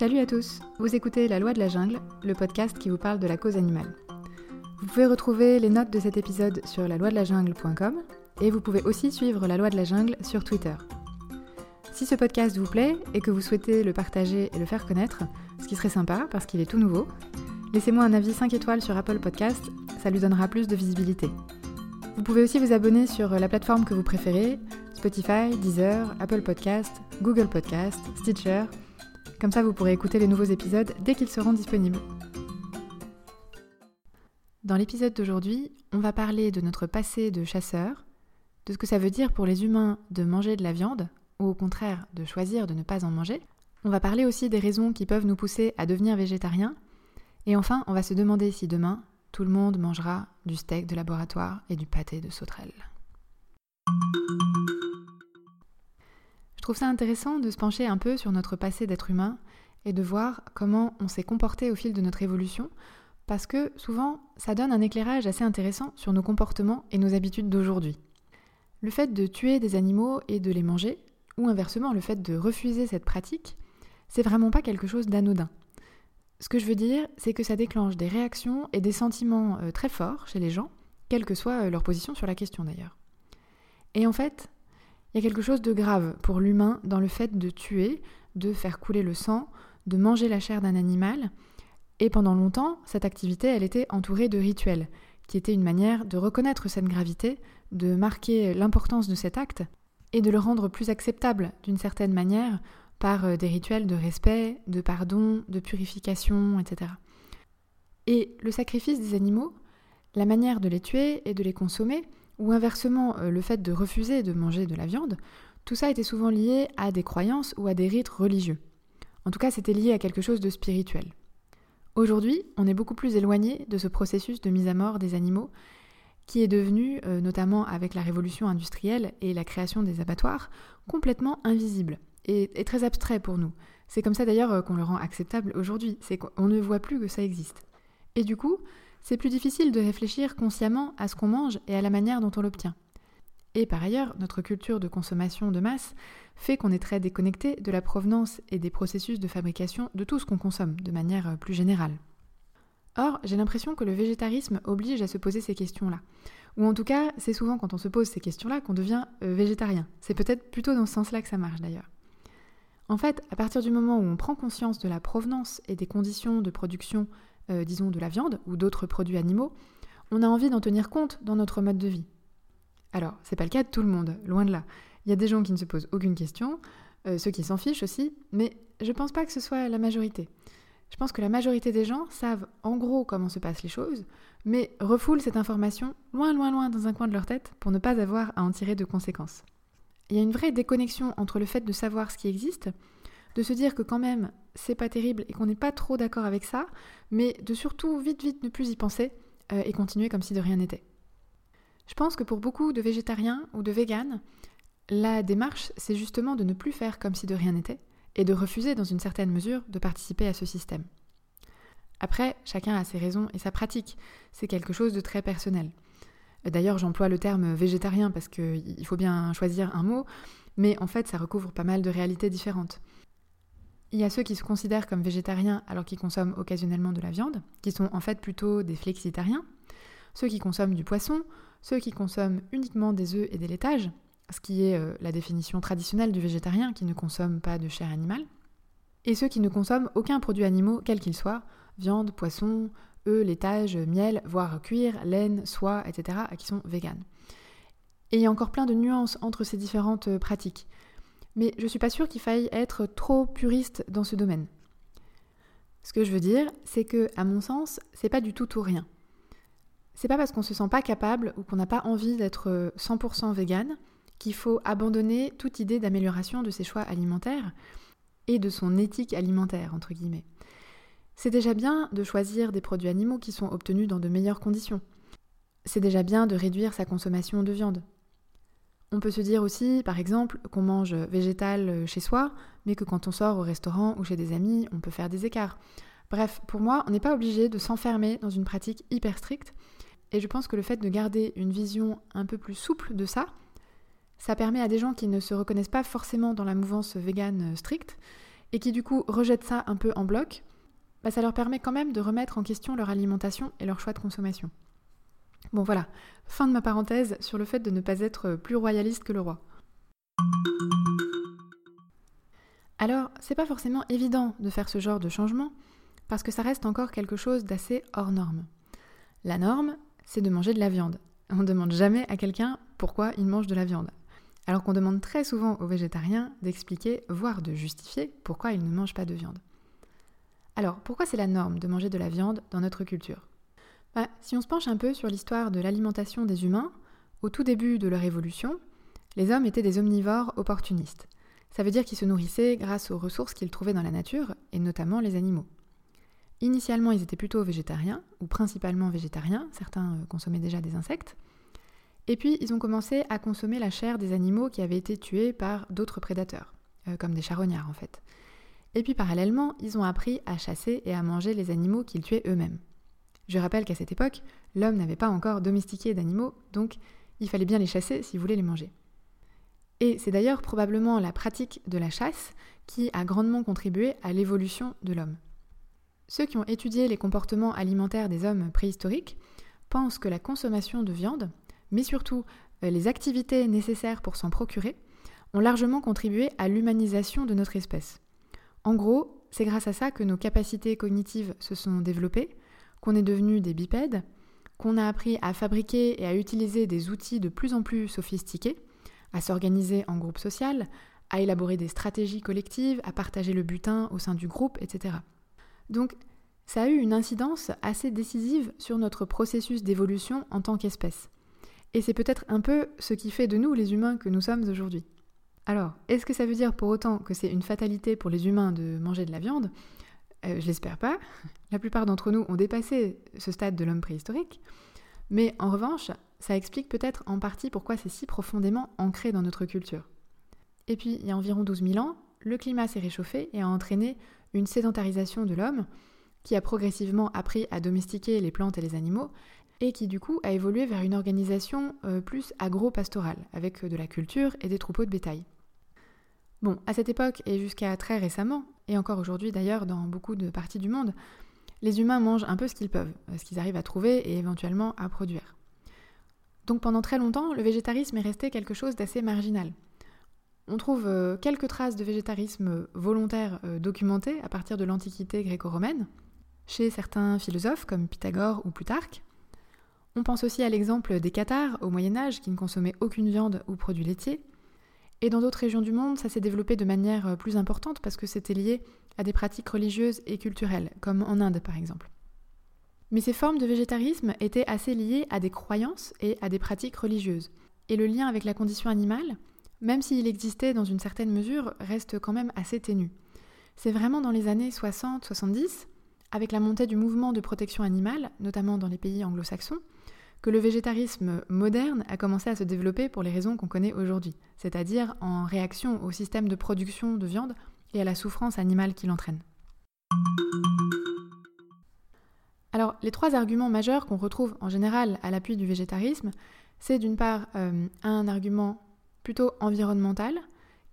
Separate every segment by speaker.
Speaker 1: Salut à tous, vous écoutez La Loi de la Jungle, le podcast qui vous parle de la cause animale. Vous pouvez retrouver les notes de cet épisode sur la loi de la jungle.com et vous pouvez aussi suivre La Loi de la Jungle sur Twitter. Si ce podcast vous plaît et que vous souhaitez le partager et le faire connaître, ce qui serait sympa parce qu'il est tout nouveau, laissez-moi un avis 5 étoiles sur Apple Podcast, ça lui donnera plus de visibilité. Vous pouvez aussi vous abonner sur la plateforme que vous préférez, Spotify, Deezer, Apple Podcast, Google Podcast, Stitcher comme ça, vous pourrez écouter les nouveaux épisodes dès qu'ils seront disponibles. Dans l'épisode d'aujourd'hui, on va parler de notre passé de chasseur, de ce que ça veut dire pour les humains de manger de la viande, ou au contraire de choisir de ne pas en manger. On va parler aussi des raisons qui peuvent nous pousser à devenir végétarien. Et enfin, on va se demander si demain, tout le monde mangera du steak de laboratoire et du pâté de sauterelle. Je trouve ça intéressant de se pencher un peu sur notre passé d'être humain et de voir comment on s'est comporté au fil de notre évolution, parce que souvent ça donne un éclairage assez intéressant sur nos comportements et nos habitudes d'aujourd'hui. Le fait de tuer des animaux et de les manger, ou inversement le fait de refuser cette pratique, c'est vraiment pas quelque chose d'anodin. Ce que je veux dire, c'est que ça déclenche des réactions et des sentiments euh, très forts chez les gens, quelle que soit euh, leur position sur la question d'ailleurs. Et en fait, il y a quelque chose de grave pour l'humain dans le fait de tuer, de faire couler le sang, de manger la chair d'un animal. Et pendant longtemps, cette activité, elle était entourée de rituels, qui étaient une manière de reconnaître cette gravité, de marquer l'importance de cet acte, et de le rendre plus acceptable d'une certaine manière par euh, des rituels de respect, de pardon, de purification, etc. Et le sacrifice des animaux, la manière de les tuer et de les consommer, ou inversement euh, le fait de refuser de manger de la viande, tout ça était souvent lié à des croyances ou à des rites religieux. En tout cas, c'était lié à quelque chose de spirituel. Aujourd'hui, on est beaucoup plus éloigné de ce processus de mise à mort des animaux qui est devenu, euh, notamment avec la révolution industrielle et la création des abattoirs, complètement invisible et, et très abstrait pour nous. C'est comme ça d'ailleurs euh, qu'on le rend acceptable aujourd'hui, c'est qu'on ne voit plus que ça existe. Et du coup, c'est plus difficile de réfléchir consciemment à ce qu'on mange et à la manière dont on l'obtient. Et par ailleurs, notre culture de consommation de masse fait qu'on est très déconnecté de la provenance et des processus de fabrication de tout ce qu'on consomme de manière euh, plus générale. Or, j'ai l'impression que le végétarisme oblige à se poser ces questions-là. Ou en tout cas, c'est souvent quand on se pose ces questions-là qu'on devient euh, végétarien. C'est peut-être plutôt dans ce sens-là que ça marche d'ailleurs. En fait, à partir du moment où on prend conscience de la provenance et des conditions de production euh, disons de la viande ou d'autres produits animaux, on a envie d'en tenir compte dans notre mode de vie. Alors, c'est pas le cas de tout le monde, loin de là. Il y a des gens qui ne se posent aucune question, euh, ceux qui s'en fichent aussi, mais je pense pas que ce soit la majorité. Je pense que la majorité des gens savent en gros comment se passent les choses, mais refoulent cette information loin, loin, loin dans un coin de leur tête pour ne pas avoir à en tirer de conséquences. Il y a une vraie déconnexion entre le fait de savoir ce qui existe de se dire que quand même c'est pas terrible et qu'on n'est pas trop d'accord avec ça, mais de surtout vite vite ne plus y penser euh, et continuer comme si de rien n'était. Je pense que pour beaucoup de végétariens ou de véganes, la démarche c'est justement de ne plus faire comme si de rien n'était et de refuser dans une certaine mesure de participer à ce système. Après, chacun a ses raisons et sa pratique, c'est quelque chose de très personnel. D'ailleurs, j'emploie le terme végétarien parce qu'il faut bien choisir un mot, mais en fait, ça recouvre pas mal de réalités différentes. Il y a ceux qui se considèrent comme végétariens alors qu'ils consomment occasionnellement de la viande, qui sont en fait plutôt des flexitariens, ceux qui consomment du poisson, ceux qui consomment uniquement des œufs et des laitages, ce qui est euh, la définition traditionnelle du végétarien qui ne consomme pas de chair animale, et ceux qui ne consomment aucun produit animal quel qu'il soit, viande, poisson, œufs, laitage, miel, voire cuir, laine, soie, etc., qui sont véganes. Et il y a encore plein de nuances entre ces différentes euh, pratiques mais je suis pas sûre qu'il faille être trop puriste dans ce domaine. Ce que je veux dire, c'est que, à mon sens, c'est pas du tout ou rien. C'est pas parce qu'on se sent pas capable ou qu'on n'a pas envie d'être 100% vegan qu'il faut abandonner toute idée d'amélioration de ses choix alimentaires et de son éthique alimentaire, entre guillemets. C'est déjà bien de choisir des produits animaux qui sont obtenus dans de meilleures conditions. C'est déjà bien de réduire sa consommation de viande. On peut se dire aussi, par exemple, qu'on mange végétal euh, chez soi, mais que quand on sort au restaurant ou chez des amis, on peut faire des écarts. Bref, pour moi, on n'est pas obligé de s'enfermer dans une pratique hyper stricte. Et je pense que le fait de garder une vision un peu plus souple de ça, ça permet à des gens qui ne se reconnaissent pas forcément dans la mouvance végane stricte et qui du coup rejettent ça un peu en bloc, bah, ça leur permet quand même de remettre en question leur alimentation et leur choix de consommation. Bon voilà, fin de ma parenthèse sur le fait de ne pas être plus royaliste que le roi. Alors, c'est pas forcément évident de faire ce genre de changement, parce que ça reste encore quelque chose d'assez hors norme. La norme, c'est de manger de la viande. On ne demande jamais à quelqu'un pourquoi il mange de la viande. Alors qu'on demande très souvent aux végétariens d'expliquer, voire de justifier, pourquoi ils ne mangent pas de viande. Alors, pourquoi c'est la norme de manger de la viande dans notre culture? Bah, Si on se penche un peu sur l'histoire de l'alimentation des humains, au tout début de leur évolution, les hommes étaient des omnivores opportunistes. Ça veut dire qu'ils se nourrissaient grâce aux ressources qu'ils trouvaient dans la nature, et notamment les animaux. Initialement, ils étaient plutôt végétariens, ou principalement végétariens, certains euh, consommaient déjà des insectes. Et puis, ils ont commencé à consommer la chair des animaux qui avaient été tués par d'autres prédateurs, euh, comme des charognards en fait. Et puis, parallèlement, ils ont appris à chasser et à manger les animaux qu'ils tuaient eux-mêmes. Je rappelle qu'à cette époque, l'homme n'avait pas encore domestiqué d'animaux, donc il fallait bien les chasser s'il voulait les manger. Et c'est d'ailleurs probablement la pratique de la chasse qui a grandement contribué à l'évolution de l'homme. Ceux qui ont étudié les comportements alimentaires des hommes préhistoriques pensent que la consommation de viande, mais surtout euh, les activités nécessaires pour s'en procurer, ont largement contribué à l'humanisation de notre espèce. En gros, c'est grâce à ça que nos capacités cognitives se sont développées, qu'on est devenu des bipèdes, qu'on a appris à fabriquer et à utiliser des outils de plus en plus sophistiqués, à s'organiser en groupe social, à élaborer des stratégies collectives, à partager le butin au sein du groupe, etc. Donc, ça a eu une incidence assez décisive sur notre processus d'évolution en tant qu'espèce. Et c'est peut-être un peu ce qui fait de nous les humains que nous sommes aujourd'hui. Alors, est-ce que ça veut dire pour autant que c'est une fatalité pour les humains de manger de la viande? Euh, Je l'espère pas. La plupart d'entre nous ont dépassé ce stade de l'homme préhistorique. Mais en revanche, ça explique peut-être en partie pourquoi c'est si profondément ancré dans notre culture. Et puis, il y a environ 12 000 ans, le climat s'est réchauffé et a entraîné une sédentarisation de l'homme qui a progressivement appris à domestiquer les plantes et les animaux et qui du coup a évolué vers une organisation euh, plus agro-pastorale avec de la culture et des troupeaux de bétail. Bon, à cette époque et jusqu'à très récemment, et encore aujourd'hui d'ailleurs dans beaucoup de parties du monde, les humains mangent un peu ce qu'ils peuvent, ce qu'ils arrivent à trouver et éventuellement à produire. Donc pendant très longtemps, le végétarisme est resté quelque chose d'assez marginal. On trouve euh, quelques traces de végétarisme volontaire euh, documentées à partir de l'Antiquité gréco-romaine, chez certains philosophes comme Pythagore ou Plutarque. On pense aussi à l'exemple des Cathares au Moyen Âge qui ne consommaient aucune viande ou produits laitiers. Et dans d'autres régions du monde, ça s'est développé de manière euh, plus importante parce que c'était lié à des pratiques religieuses et culturelles, comme en Inde par exemple. Mais ces formes de végétarisme étaient assez liées à des croyances et à des pratiques religieuses. Et le lien avec la condition animale, même s'il existait dans une certaine mesure, reste quand même assez ténu. C'est vraiment dans les années 60-70, avec la montée du mouvement de protection animale, notamment dans les pays anglo-saxons, que le végétarisme moderne a commencé à se développer pour les raisons qu'on connaît aujourd'hui, c'est-à-dire en réaction au système de production de viande et à la souffrance animale qu'il entraîne. Alors, les trois arguments majeurs qu'on retrouve en général à l'appui du végétarisme, c'est d'une part euh, un argument plutôt environnemental,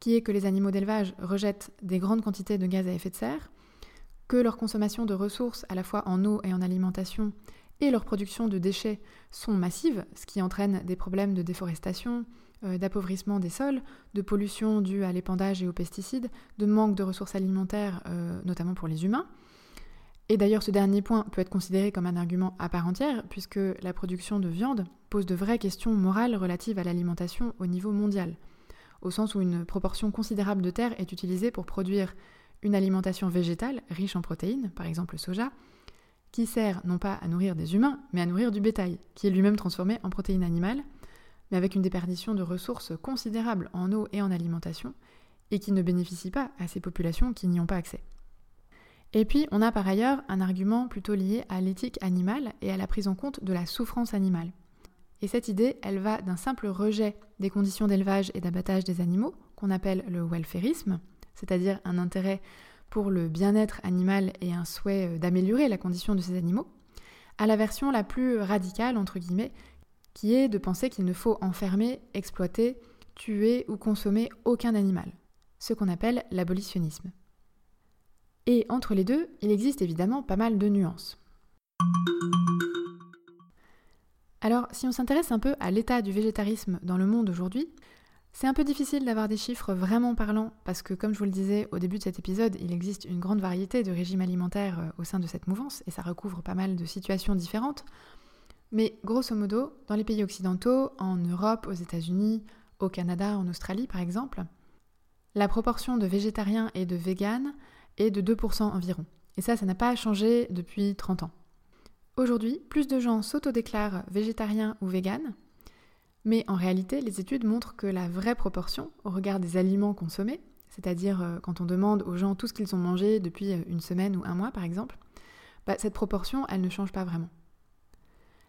Speaker 1: qui est que les animaux d'élevage rejettent des grandes quantités de gaz à effet de serre, que leur consommation de ressources à la fois en eau et en alimentation et leur production de déchets sont massives, ce qui entraîne des problèmes de déforestation, euh, d'appauvrissement des sols, de pollution due à l'épandage et aux pesticides, de manque de ressources alimentaires, euh, notamment pour les humains, et d'ailleurs, ce dernier point peut être considéré comme un argument à part entière, puisque la production de viande pose de vraies questions morales relatives à l'alimentation au niveau mondial, au sens où une proportion considérable de terre est utilisée pour produire une alimentation végétale riche en protéines, par exemple le soja, qui sert non pas à nourrir des humains, mais à nourrir du bétail, qui est lui-même transformé en protéines animales, mais avec une déperdition de ressources considérables en eau et en alimentation, et qui ne bénéficie pas à ces populations qui n'y ont pas accès. Et puis, on a par ailleurs un argument plutôt lié à l'éthique animale et à la prise en compte de la souffrance animale. Et cette idée, elle va d'un simple rejet des conditions d'élevage et d'abattage des animaux, qu'on appelle le welfarisme, c'est-à-dire un intérêt pour le bien-être animal et un souhait euh, d'améliorer la condition de ces animaux, à la version la plus radicale, entre guillemets, qui est de penser qu'il ne faut enfermer, exploiter, tuer ou consommer aucun animal, ce qu'on appelle l'abolitionnisme. Et entre les deux, il existe évidemment pas mal de nuances. Alors, si on s'intéresse un peu à l'état du végétarisme dans le monde aujourd'hui, c'est un peu difficile d'avoir des chiffres vraiment parlants parce que, comme je vous le disais au début de cet épisode, il existe une grande variété de régimes alimentaires euh, au sein de cette mouvance et ça recouvre pas mal de situations différentes. Mais grosso modo, dans les pays occidentaux, en Europe, aux États-Unis, au Canada, en Australie par exemple, la proportion de végétariens et de véganes est de 2% environ. Et ça, ça n'a pas changé depuis 30 ans. Aujourd'hui, plus de gens s'autodéclarent végétariens ou véganes, mais en réalité, les études montrent que la vraie proportion, au regard des aliments consommés, c'est-à-dire euh, quand on demande aux gens tout ce qu'ils ont mangé depuis euh, une semaine ou un mois par exemple, bah, cette proportion, elle ne change pas vraiment.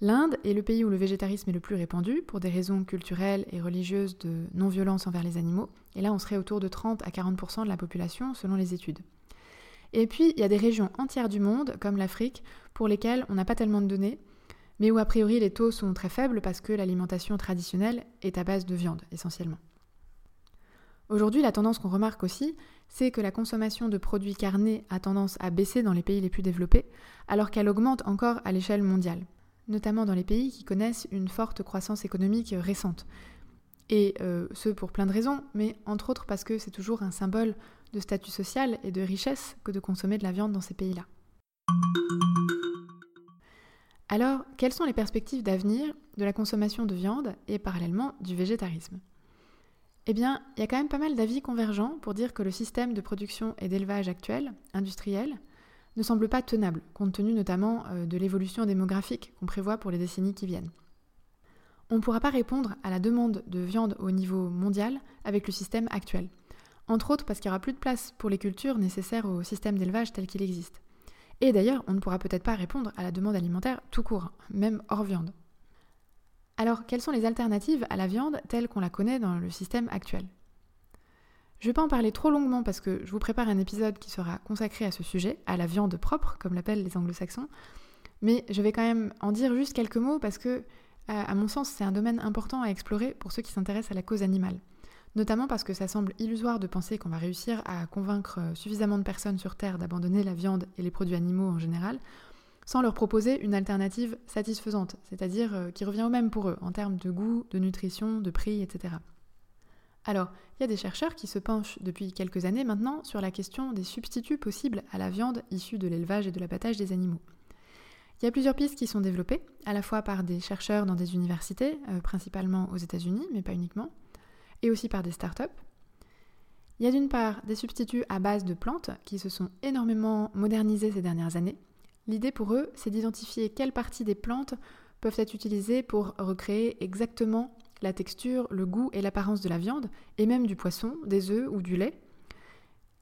Speaker 1: L'Inde est le pays où le végétarisme est le plus répandu pour des raisons culturelles et religieuses de non-violence envers les animaux, et là on serait autour de 30 à 40% de la population selon les études. Et puis, il y a des régions entières du monde, comme l'Afrique, pour lesquelles on n'a pas tellement de données, mais où a priori les taux sont très faibles parce que l'alimentation traditionnelle est à base de viande, essentiellement. Aujourd'hui, la tendance qu'on remarque aussi, c'est que la consommation de produits carnés a tendance à baisser dans les pays les plus développés, alors qu'elle augmente encore à l'échelle mondiale, notamment dans les pays qui connaissent une forte croissance économique récente. Et euh, ce pour plein de raisons, mais entre autres parce que c'est toujours un symbole de statut social et de richesse que de consommer de la viande dans ces pays-là. Alors, quelles sont les perspectives d'avenir de la consommation de viande et parallèlement du végétarisme? Eh bien, il y a quand même pas mal d'avis convergents pour dire que le système de production et d'élevage actuel, industriel, ne semble pas tenable, compte tenu notamment euh, de l'évolution démographique qu'on prévoit pour les décennies qui viennent. On ne pourra pas répondre à la demande de viande au niveau mondial avec le système actuel entre autres parce qu'il n'y aura plus de place pour les cultures nécessaires au système d'élevage tel qu'il existe. Et d'ailleurs, on ne pourra peut-être pas répondre à la demande alimentaire tout court, même hors viande. Alors, quelles sont les alternatives à la viande telle qu'on la connaît dans le système actuel? Je ne vais pas en parler trop longuement parce que je vous prépare un épisode qui sera consacré à ce sujet, à la viande propre, comme l'appellent les anglo-saxons, mais je vais quand même en dire juste quelques mots parce que, à mon sens, c'est un domaine important à explorer pour ceux qui s'intéressent à la cause animale notamment parce que ça semble illusoire de penser qu'on va réussir à convaincre euh, suffisamment de personnes sur Terre d'abandonner la viande et les produits animaux en général, sans leur proposer une alternative satisfaisante, c'est-à-dire euh, qui revient au même pour eux en termes de goût, de nutrition, de prix, etc. Alors, il y a des chercheurs qui se penchent depuis quelques années maintenant sur la question des substituts possibles à la viande issue de l'élevage et de l'abattage des animaux. Il y a plusieurs pistes qui sont développées, à la fois par des chercheurs dans des universités, euh, principalement aux États-Unis, mais pas uniquement, et aussi par des startups. Il y a d'une part des substituts à base de plantes qui se sont énormément modernisés ces dernières années. L'idée pour eux, c'est d'identifier quelles parties des plantes peuvent être utilisées pour recréer exactement la texture, le goût et l'apparence de la viande, et même du poisson, des œufs ou du lait.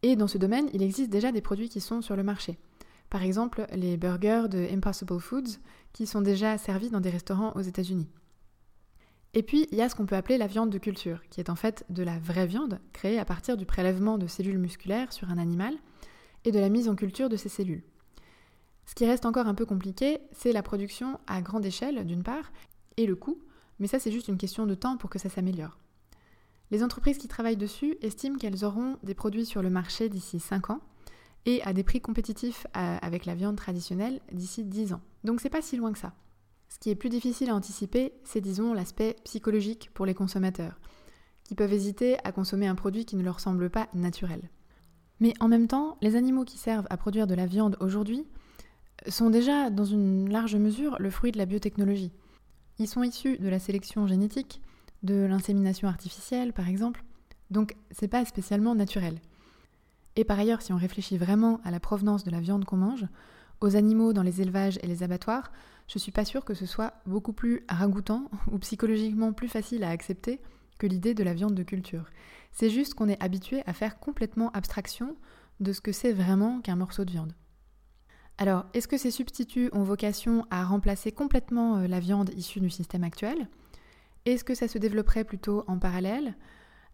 Speaker 1: Et dans ce domaine, il existe déjà des produits qui sont sur le marché. Par exemple, les burgers de Impossible Foods, qui sont déjà servis dans des restaurants aux États-Unis. Et puis, il y a ce qu'on peut appeler la viande de culture, qui est en fait de la vraie viande créée à partir du prélèvement de cellules musculaires sur un animal et de la mise en culture de ces cellules. Ce qui reste encore un peu compliqué, c'est la production à grande échelle, d'une part, et le coût, mais ça c'est juste une question de temps pour que ça s'améliore. Les entreprises qui travaillent dessus estiment qu'elles auront des produits sur le marché d'ici 5 ans et à des prix compétitifs avec la viande traditionnelle d'ici 10 ans. Donc c'est pas si loin que ça. Ce qui est plus difficile à anticiper, c'est disons l'aspect psychologique pour les consommateurs, qui peuvent hésiter à consommer un produit qui ne leur semble pas naturel. Mais en même temps, les animaux qui servent à produire de la viande aujourd'hui sont déjà dans une large mesure le fruit de la biotechnologie. Ils sont issus de la sélection génétique, de l'insémination artificielle par exemple, donc c'est pas spécialement naturel. Et par ailleurs, si on réfléchit vraiment à la provenance de la viande qu'on mange, aux animaux dans les élevages et les abattoirs, je suis pas sûre que ce soit beaucoup plus ragoûtant ou psychologiquement plus facile à accepter que l'idée de la viande de culture. C'est juste qu'on est habitué à faire complètement abstraction de ce que c'est vraiment qu'un morceau de viande. Alors, est-ce que ces substituts ont vocation à remplacer complètement euh, la viande issue du système actuel? Est-ce que ça se développerait plutôt en parallèle?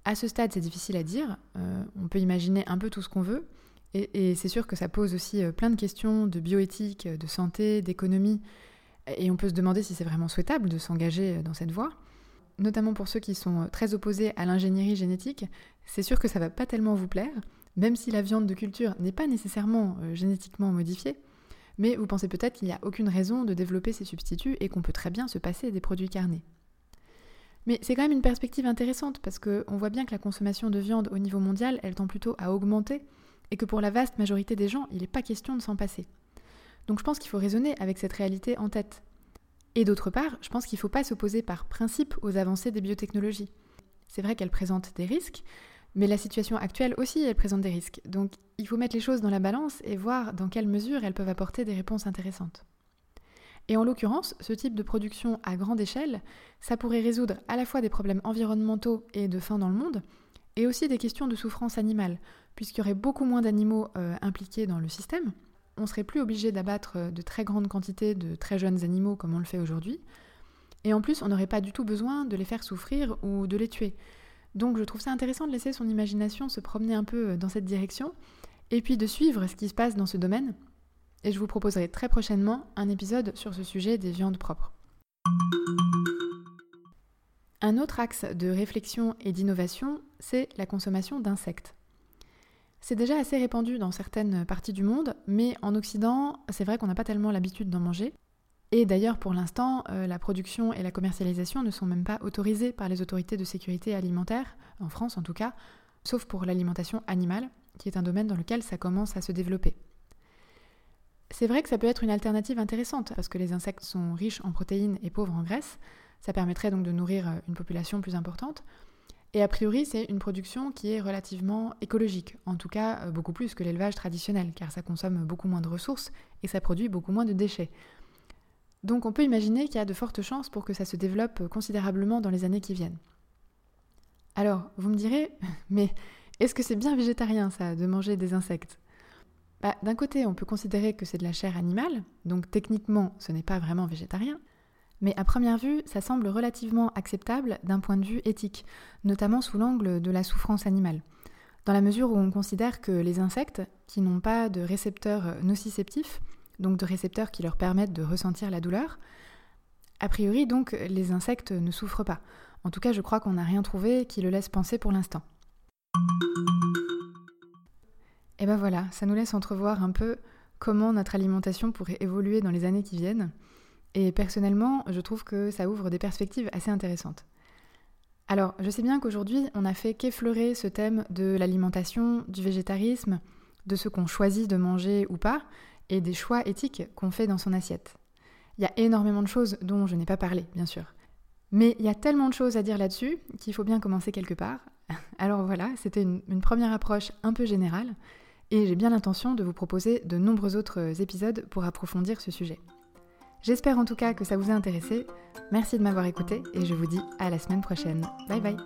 Speaker 1: À ce stade, c'est difficile à dire. Euh, on peut imaginer un peu tout ce qu'on veut. Et, c'est sûr que ça pose aussi euh, plein de questions de bioéthique, de santé, d'économie Et on peut se demander si c'est vraiment souhaitable de s'engager dans cette voie. Notamment pour ceux qui sont très opposés à l'ingénierie génétique, c'est sûr que ça va pas tellement vous plaire, même si la viande de culture n'est pas nécessairement euh, génétiquement modifiée. Mais vous pensez peut-être qu'il n'y a aucune raison de développer ces substituts et qu'on peut très bien se passer des produits carnés. Mais c'est quand même une perspective intéressante parce qu'on voit bien que la consommation de viande au niveau mondial, elle tend plutôt à augmenter et que pour la vaste majorité des gens, il n'est pas question de s'en passer. Donc je pense qu'il faut raisonner avec cette réalité en tête. Et d'autre part, je pense qu'il ne faut pas s'opposer par principe aux avancées des biotechnologies. C'est vrai qu'elles présentent des risques, mais la situation actuelle aussi, elle présente des risques. Donc il faut mettre les choses dans la balance et voir dans quelle mesure elles peuvent apporter des réponses intéressantes. Et en l'occurrence, ce type de production à grande échelle, ça pourrait résoudre à la fois des problèmes environnementaux et de faim dans le monde, et aussi des questions de souffrance animale, puisqu'il y aurait beaucoup moins d'animaux euh, impliqués dans le système. On serait plus obligé d'abattre euh, de très grandes quantités de très jeunes animaux comme on le fait aujourd'hui. Et en plus, on n'aurait pas du tout besoin de les faire souffrir ou de les tuer. Donc je trouve ça intéressant de laisser son imagination se promener un peu euh, dans cette direction, et puis de suivre ce qui se passe dans ce domaine, et je vous proposerai très prochainement un épisode sur ce sujet des viandes propres. Un autre axe de réflexion et d'innovation, c'est la consommation d'insectes. C'est déjà assez répandu dans certaines parties du monde, mais en Occident, c'est vrai qu'on n'a pas tellement l'habitude d'en manger. Et d'ailleurs, pour l'instant, euh, la production et la commercialisation ne sont même pas autorisées par les autorités de sécurité alimentaire, en France en tout cas, sauf pour l'alimentation animale, qui est un domaine dans lequel ça commence à se développer. C'est vrai que ça peut être une alternative intéressante, parce que les insectes sont riches en protéines et pauvres en graisse. Ça permettrait donc de nourrir euh, une population plus importante. Et a priori, c'est une production qui est relativement écologique, en tout cas euh, beaucoup plus que l'élevage traditionnel, car ça consomme beaucoup moins de ressources et ça produit beaucoup moins de déchets. Donc on peut imaginer qu'il y a de fortes chances pour que ça se développe considérablement dans les années qui viennent. Alors, vous me direz, mais est-ce que c'est bien végétarien ça, de manger des insectes? Bah, d'un côté, on peut considérer que c'est de la chair animale, donc techniquement, ce n'est pas vraiment végétarien. Mais à première vue, ça semble relativement acceptable d'un point de vue éthique, notamment sous l'angle de la souffrance animale. Dans la mesure où on considère que les insectes, qui n'ont pas de récepteurs nociceptifs, donc de récepteurs qui leur permettent de ressentir la douleur, a priori donc les insectes ne souffrent pas. En tout cas, je crois qu'on n'a rien trouvé qui le laisse penser pour l'instant. Et ben voilà, ça nous laisse entrevoir un peu comment notre alimentation pourrait évoluer dans les années qui viennent. Et personnellement, je trouve que ça ouvre des perspectives assez intéressantes. Alors, je sais bien qu'aujourd'hui, on n'a fait qu'effleurer ce thème de l'alimentation, du végétarisme, de ce qu'on choisit de manger ou pas, et des choix éthiques qu'on fait dans son assiette. Il y a énormément de choses dont je n'ai pas parlé, bien sûr. Mais il y a tellement de choses à dire là-dessus qu'il faut bien commencer quelque part. Alors voilà, c'était une, première approche un peu générale et j'ai bien l'intention de vous proposer de nombreux autres épisodes pour approfondir ce sujet. J'espère en tout cas que ça vous a intéressé. Merci de m'avoir écouté et je vous dis à la semaine prochaine. Bye bye